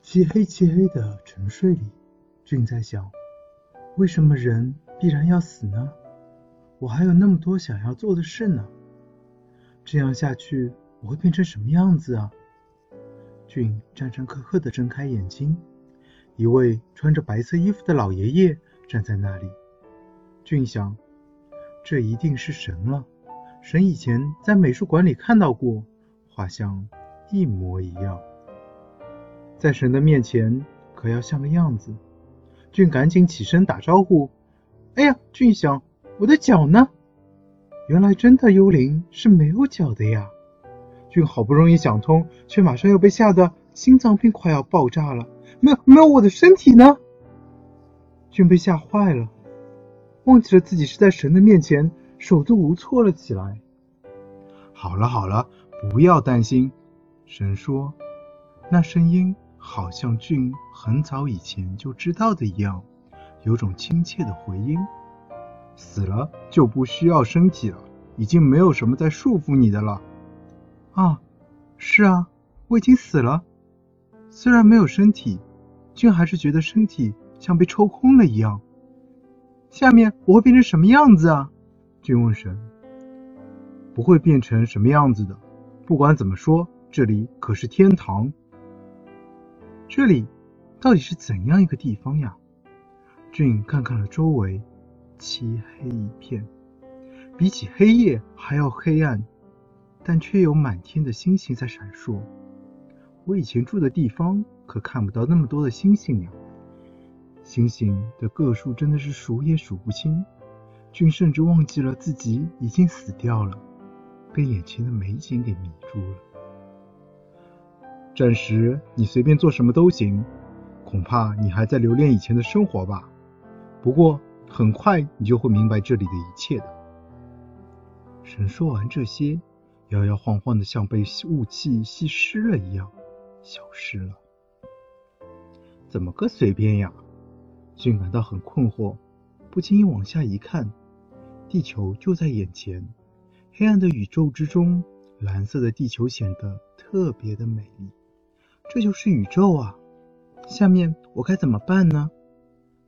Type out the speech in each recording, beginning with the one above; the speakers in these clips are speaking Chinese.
漆黑漆黑的沉睡里，俊在想：为什么人必然要死呢？我还有那么多想要做的事呢。这样下去，我会变成什么样子啊？俊战战兢兢地睁开眼睛，一位穿着白色衣服的老爷爷站在那里。俊想，这一定是神了。神以前在美术馆里看到过，画像一模一样。在神的面前，可要像个样子。俊赶紧起身打招呼。哎呀，俊想，我的脚呢？原来真的幽灵是没有脚的呀！俊好不容易想通，却马上又被吓得心脏病快要爆炸了。没有，没有我的身体呢！俊被吓坏了，忘记了自己是在神的面前，手足无措了起来。好了好了，不要担心。神说，那声音好像俊很早以前就知道的一样，有种亲切的回音。死了就不需要身体了，已经没有什么在束缚你的了。啊，是啊，我已经死了。虽然没有身体，俊还是觉得身体像被抽空了一样。下面我会变成什么样子啊？俊问神。不会变成什么样子的。不管怎么说，这里可是天堂。这里到底是怎样一个地方呀？俊看看了周围。漆黑一片，比起黑夜还要黑暗，但却有满天的星星在闪烁。我以前住的地方可看不到那么多的星星呀，星星的个数真的是数也数不清。俊甚至忘记了自己已经死掉了，被眼前的美景给迷住了。暂时你随便做什么都行，恐怕你还在留恋以前的生活吧。不过。很快你就会明白这里的一切的。神说完这些，摇摇晃晃的，像被雾气吸湿了一样，消失了。怎么个随便呀？俊感到很困惑，不经意往下一看，地球就在眼前。黑暗的宇宙之中，蓝色的地球显得特别的美丽。这就是宇宙啊！下面我该怎么办呢？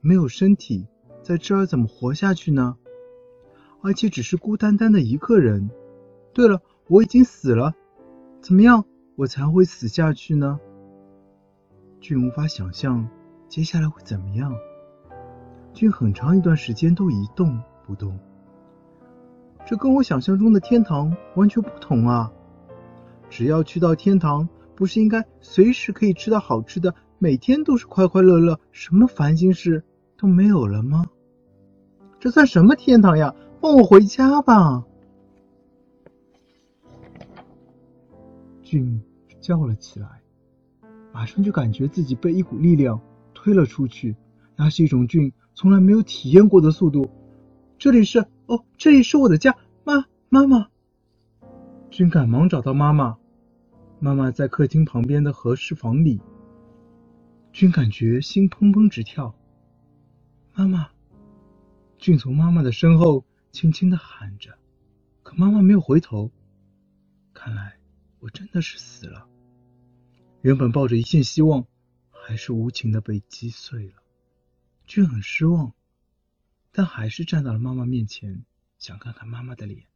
没有身体。在这儿怎么活下去呢？而且只是孤单单的一个人。对了，我已经死了，怎么样我才会死下去呢？俊无法想象接下来会怎么样。俊很长一段时间都一动不动，这跟我想象中的天堂完全不同啊！只要去到天堂，不是应该随时可以吃到好吃的，每天都是快快乐乐，什么烦心事都没有了吗？这算什么天堂呀！放我回家吧！俊叫了起来，马上就感觉自己被一股力量推了出去，那是一种俊从来没有体验过的速度。这里是哦，这里是我的家，妈，妈妈。俊赶忙找到妈妈，妈妈在客厅旁边的和室房里。俊感觉心砰砰直跳，妈妈。俊从妈妈的身后轻轻的喊着，可妈妈没有回头。看来我真的是死了。原本抱着一线希望，还是无情的被击碎了。俊很失望，但还是站到了妈妈面前，想看看妈妈的脸。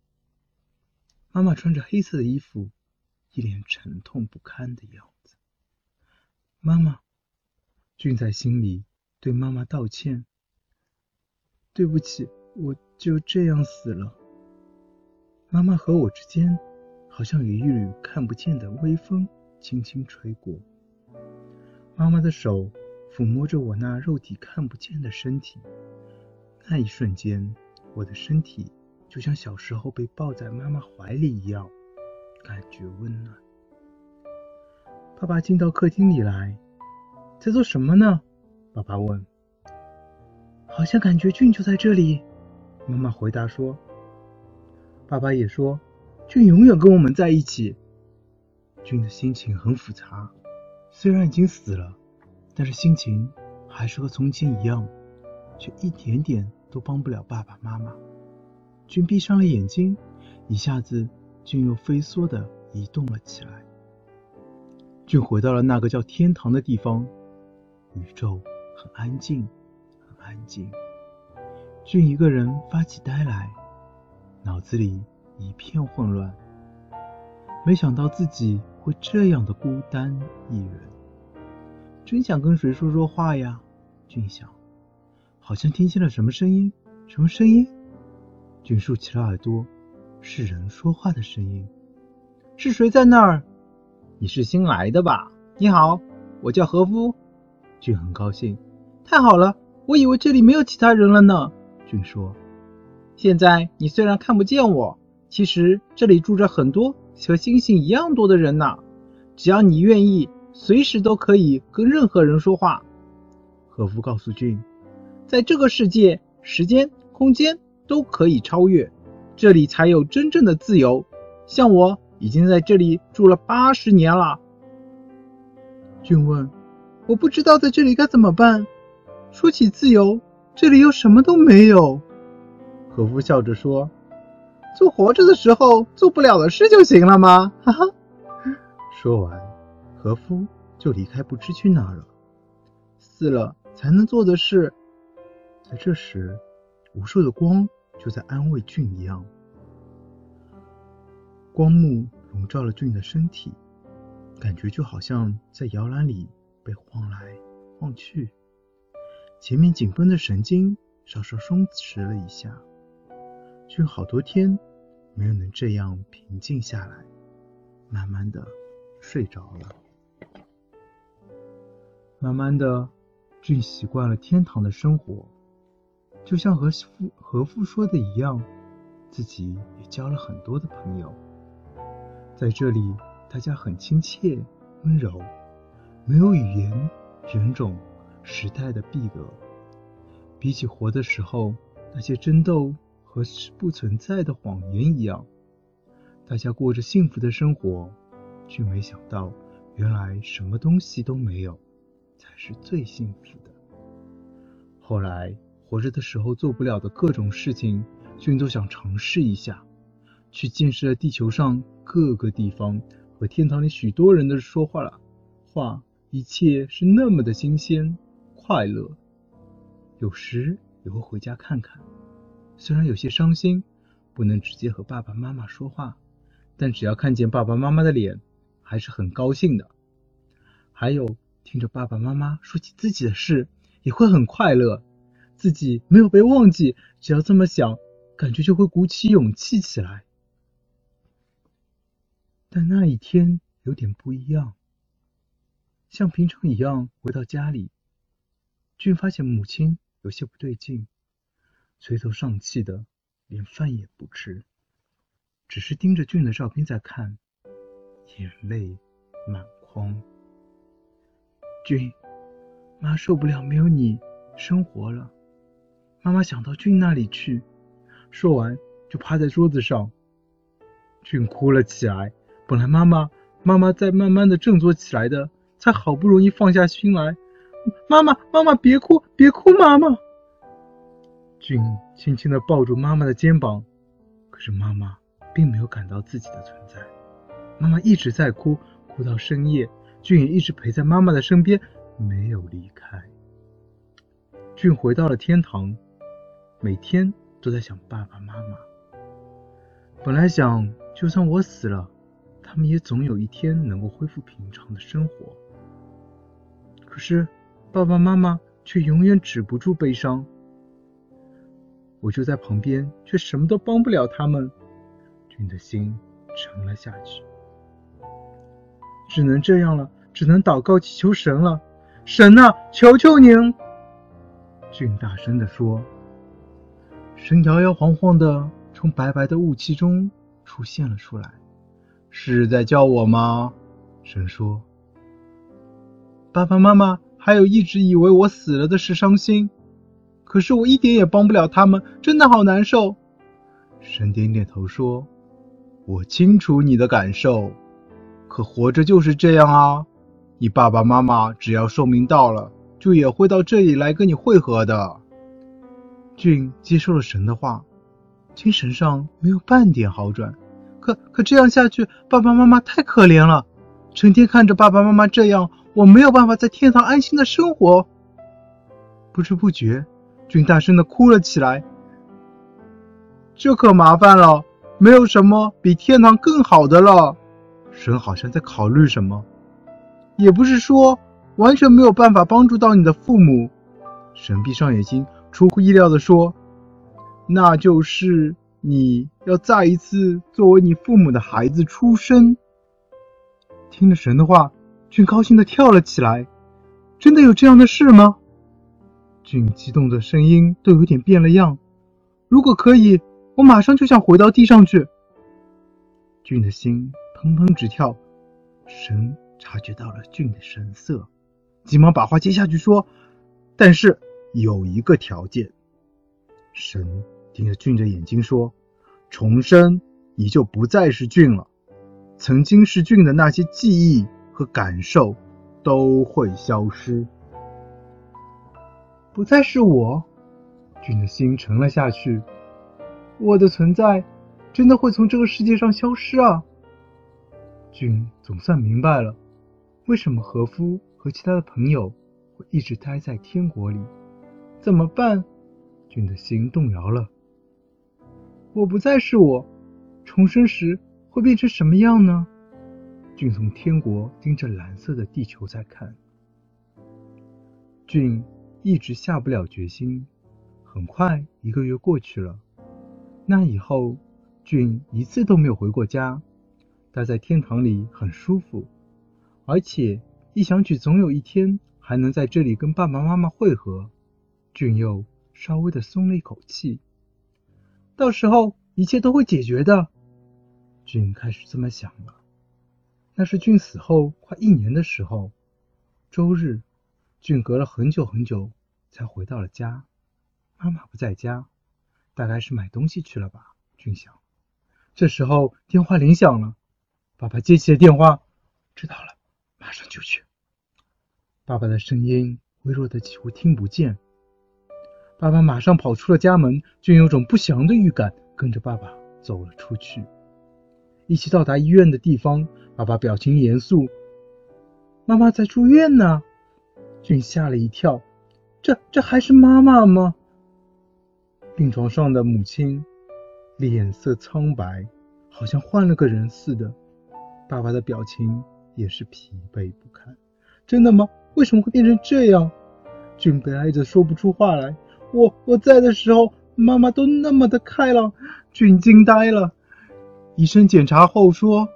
妈妈穿着黑色的衣服，一脸沉痛不堪的样子。妈妈，俊在心里对妈妈道歉。对不起，我就这样死了。妈妈和我之间，好像有一缕看不见的微风轻轻吹过。妈妈的手抚摸着我那肉体看不见的身体，那一瞬间，我的身体就像小时候被抱在妈妈怀里一样，感觉温暖。爸爸进到客厅里来，在做什么呢？爸爸问。好像感觉俊就在这里，妈妈回答说。爸爸也说，俊永远跟我们在一起。俊的心情很复杂，虽然已经死了，但是心情还是和从前一样，却一点点都帮不了爸爸妈妈。俊闭上了眼睛，一下子，俊又飞梭的移动了起来。俊回到了那个叫天堂的地方，宇宙很安静，很安静。俊一个人发起呆来，脑子里一片混乱。没想到自己会这样的孤单一人，真想跟谁说说话呀？俊想，好像听见了什么声音，什么声音？俊竖起了耳朵，是人说话的声音。是谁在那儿？你是新来的吧？你好，我叫何夫。俊很高兴。太好了，我以为这里没有其他人了呢。俊说：“现在你虽然看不见我，其实这里住着很多和星星一样多的人呢。只要你愿意，随时都可以跟任何人说话。”何夫告诉俊：“在这个世界，时间、空间都可以超越，这里才有真正的自由。像我。”已经在这里住了八十年了。俊问：“我不知道在这里该怎么办。说起自由，这里又什么都没有。”和夫笑着说：“做活着的时候做不了的事就行了吗？”哈哈。说完，和夫就离开，不知去哪了。死了才能做的事。在这时，无数的光就在安慰俊一样。光幕笼罩了俊的身体，感觉就好像在摇篮里被晃来晃去。前面紧绷的神经稍稍松弛了一下，俊好多天没有能这样平静下来，慢慢的睡着了。慢慢的，俊习惯了天堂的生活，就像和父和夫说的一样，自己也交了很多的朋友。在这里，大家很亲切、温柔，没有语言、人种、时代的壁垒。比起活的时候那些争斗和不存在的谎言一样，大家过着幸福的生活，却没想到，原来什么东西都没有，才是最幸福的。后来，活着的时候做不了的各种事情，君都想尝试一下。去见识了地球上各个地方和天堂里许多人的说话了话，一切是那么的新鲜快乐。有时也会回家看看，虽然有些伤心，不能直接和爸爸妈妈说话，但只要看见爸爸妈妈的脸，还是很高兴的。还有听着爸爸妈妈说起自己的事，也会很快乐。自己没有被忘记，只要这么想，感觉就会鼓起勇气起来。但那一天有点不一样，像平常一样回到家里，俊发现母亲有些不对劲，垂头丧气的，连饭也不吃，只是盯着俊的照片在看，眼泪满眶。俊，妈受不了没有你生活了，妈妈想到俊那里去。说完就趴在桌子上，俊哭了起来。本来妈妈妈妈在慢慢的振作起来的，才好不容易放下心来。妈妈妈妈别哭别哭妈妈。俊轻轻的抱住妈妈的肩膀，可是妈妈并没有感到自己的存在。妈妈一直在哭，哭到深夜。俊也一直陪在妈妈的身边，没有离开。俊回到了天堂，每天都在想爸爸妈妈。本来想，就算我死了。他们也总有一天能够恢复平常的生活，可是爸爸妈妈却永远止不住悲伤。我就在旁边，却什么都帮不了他们。君的心沉了下去，只能这样了，只能祷告祈求神了。神啊，求求您！俊大声地说。神摇摇晃晃的从白白的雾气中出现了出来。是在叫我吗？神说：“爸爸妈妈还有一直以为我死了的是伤心，可是我一点也帮不了他们，真的好难受。”神点点头说：“我清楚你的感受，可活着就是这样啊。你爸爸妈妈只要寿命到了，就也会到这里来跟你会合的。”俊接受了神的话，精神上没有半点好转。可可这样下去，爸爸妈妈太可怜了。成天看着爸爸妈妈这样，我没有办法在天堂安心的生活。不知不觉，俊大声的哭了起来。这可麻烦了，没有什么比天堂更好的了。神好像在考虑什么，也不是说完全没有办法帮助到你的父母。神闭上眼睛，出乎意料的说：“那就是你要再一次作为你父母的孩子出生。”听了神的话，俊高兴的跳了起来。真的有这样的事吗？俊激动的声音都有点变了样。如果可以，我马上就想回到地上去。俊的心砰砰直跳。神察觉到了俊的神色，急忙把话接下去说：“但是有一个条件。”神盯着俊的眼睛说：“重生，你就不再是俊了。”曾经是俊的那些记忆和感受都会消失，不再是我。俊的心沉了下去。我的存在真的会从这个世界上消失啊！俊总算明白了，为什么和夫和其他的朋友会一直待在天国里。怎么办？俊的心动摇了。我不再是我，重生时。会变成什么样呢？俊从天国盯着蓝色的地球在看。俊一直下不了决心。很快一个月过去了，那以后俊一次都没有回过家。待在天堂里很舒服，而且一想起总有一天还能在这里跟爸爸妈妈会合，俊又稍微的松了一口气。到时候一切都会解决的。俊开始这么想了。那是俊死后快一年的时候，周日，俊隔了很久很久才回到了家。妈妈不在家，大概是买东西去了吧。俊想。这时候电话铃响了，爸爸接起了电话，知道了，马上就去。爸爸的声音微弱的几乎听不见。爸爸马上跑出了家门，俊有种不祥的预感，跟着爸爸走了出去。一起到达医院的地方，爸爸表情严肃：“妈妈在住院呢。”俊吓了一跳：“这这还是妈妈吗？”病床上的母亲脸色苍白，好像换了个人似的。爸爸的表情也是疲惫不堪。“真的吗？为什么会变成这样？”俊悲哀着说不出话来。“我我在的时候，妈妈都那么的开朗。”俊惊呆了。医生检查后说：“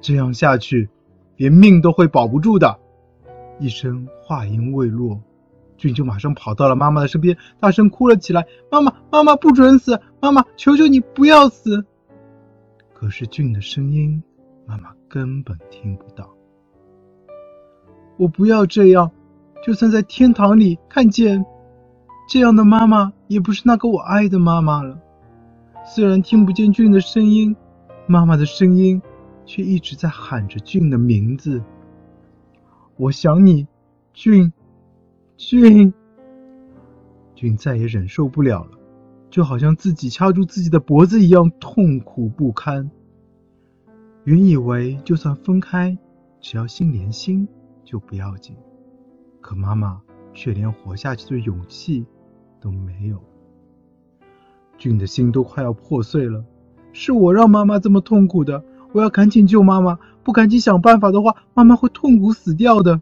这样下去，连命都会保不住的。”医生话音未落，俊就马上跑到了妈妈的身边，大声哭了起来：“妈妈，妈妈不准死！妈妈，求求你不要死！”可是俊的声音，妈妈根本听不到。我不要这样，就算在天堂里看见这样的妈妈，也不是那个我爱的妈妈了。虽然听不见俊的声音。妈妈的声音却一直在喊着俊的名字。我想你，俊，俊。俊再也忍受不了了，就好像自己掐住自己的脖子一样痛苦不堪。原以为就算分开，只要心连心就不要紧，可妈妈却连活下去的勇气都没有。俊的心都快要破碎了。是我让妈妈这么痛苦的，我要赶紧救妈妈，不赶紧想办法的话，妈妈会痛苦死掉的。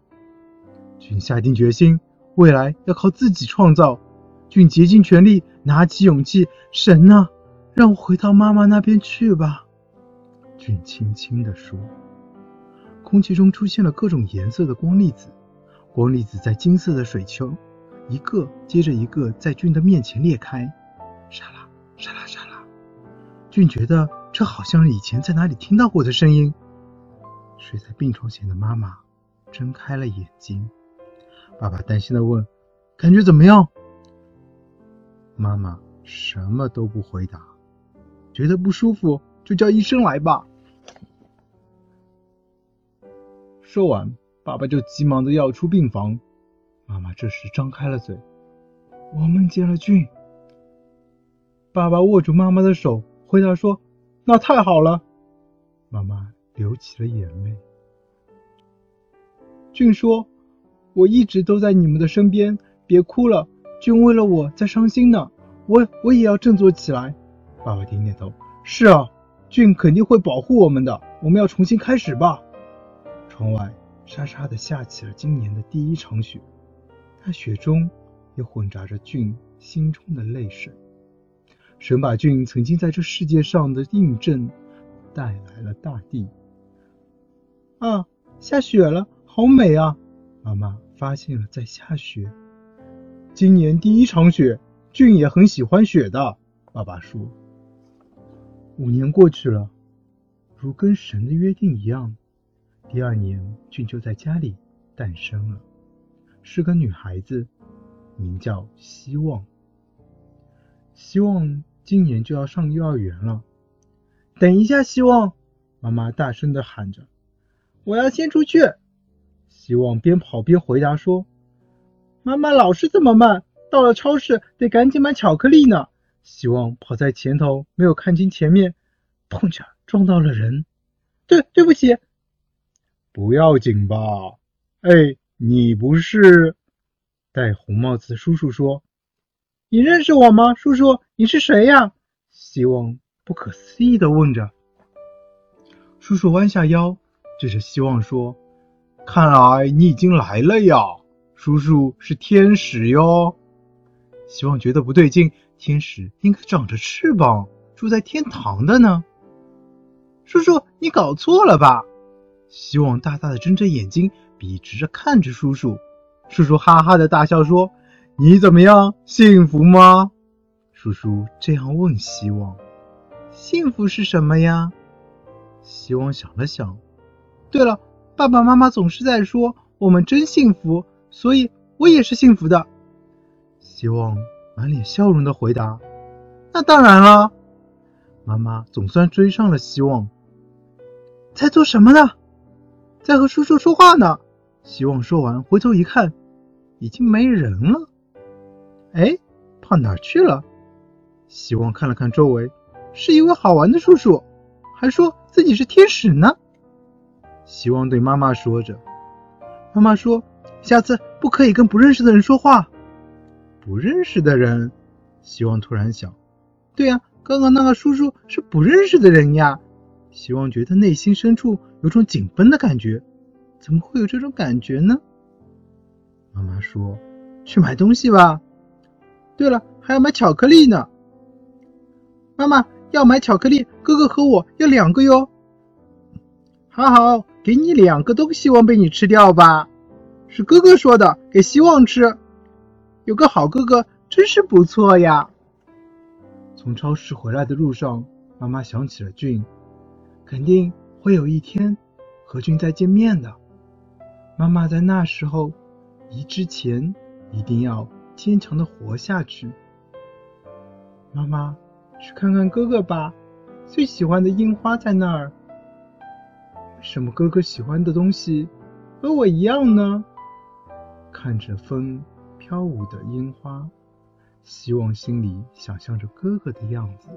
俊下定决心，未来要靠自己创造。俊竭尽全力，拿起勇气，神啊，让我回到妈妈那边去吧。俊轻轻地说。空气中出现了各种颜色的光粒子，光粒子在金色的水球，一个接着一个在俊的面前裂开，沙拉沙拉沙拉。俊觉得这好像是以前在哪里听到过的声音。睡在病床前的妈妈睁开了眼睛，爸爸担心的问：“感觉怎么样？”妈妈什么都不回答，觉得不舒服就叫医生来吧。说完，爸爸就急忙的要出病房。妈妈这时张开了嘴：“我梦见了俊。”爸爸握住妈妈的手。回答说：“那太好了。”妈妈流起了眼泪。俊说：“我一直都在你们的身边，别哭了。俊为了我在伤心呢，我我也要振作起来。”爸爸点点头：“是啊，俊肯定会保护我们的。我们要重新开始吧。”窗外沙沙的下起了今年的第一场雪，那雪中也混杂着俊心中的泪水。神把俊曾经在这世界上的印证带来了大地。啊，下雪了，好美啊！妈妈发现了在下雪。今年第一场雪，俊也很喜欢雪的。爸爸说。五年过去了，如跟神的约定一样，第二年俊就在家里诞生了，是个女孩子，名叫希望。希望今年就要上幼儿园了。等一下，希望！妈妈大声的喊着。我要先出去。希望边跑边回答说：“妈妈老是这么慢，到了超市得赶紧买巧克力呢。”希望跑在前头，没有看清前面，碰巧撞到了人。对，对不起。不要紧吧？哎，你不是戴红帽子叔叔说：“你认识我吗，叔叔？你是谁呀？”希望不可思议的问着。叔叔弯下腰。对着希望说：“看来你已经来了呀，叔叔是天使哟。”希望觉得不对劲，天使应该长着翅膀，住在天堂的呢。叔叔，你搞错了吧？希望大大的睁着眼睛，笔直着看着叔叔。叔叔哈哈的大笑说：“你怎么样，幸福吗？”叔叔这样问希望：“幸福是什么呀？”希望想了想。对了，爸爸妈妈总是在说我们真幸福，所以我也是幸福的。希望满脸笑容的回答：“那当然了。”妈妈总算追上了希望。在做什么呢？在和叔叔说话呢。希望说完，回头一看，已经没人了。哎，跑哪去了？希望看了看周围，是一位好玩的叔叔，还说自己是天使呢。希望对妈妈说着，妈妈说：“下次不可以跟不认识的人说话。”不认识的人，希望突然想：“对呀，刚刚那个叔叔是不认识的人呀。”希望觉得内心深处有种紧绷的感觉，怎么会有这种感觉呢？妈妈说：“去买东西吧。”对了，还要买巧克力呢。妈妈要买巧克力，哥哥和我要两个哟。好好。给你两个都希望被你吃掉吧，是哥哥说的，给希望吃。有个好哥哥真是不错呀。从超市回来的路上，妈妈想起了俊，肯定会有一天和俊再见面的。妈妈在那时候离之前一定要坚强的活下去。妈妈，去看看哥哥吧，最喜欢的樱花在那儿。什么哥哥喜欢的东西和我一样呢？看着风飘舞的樱花，希望心里想象着哥哥的样子。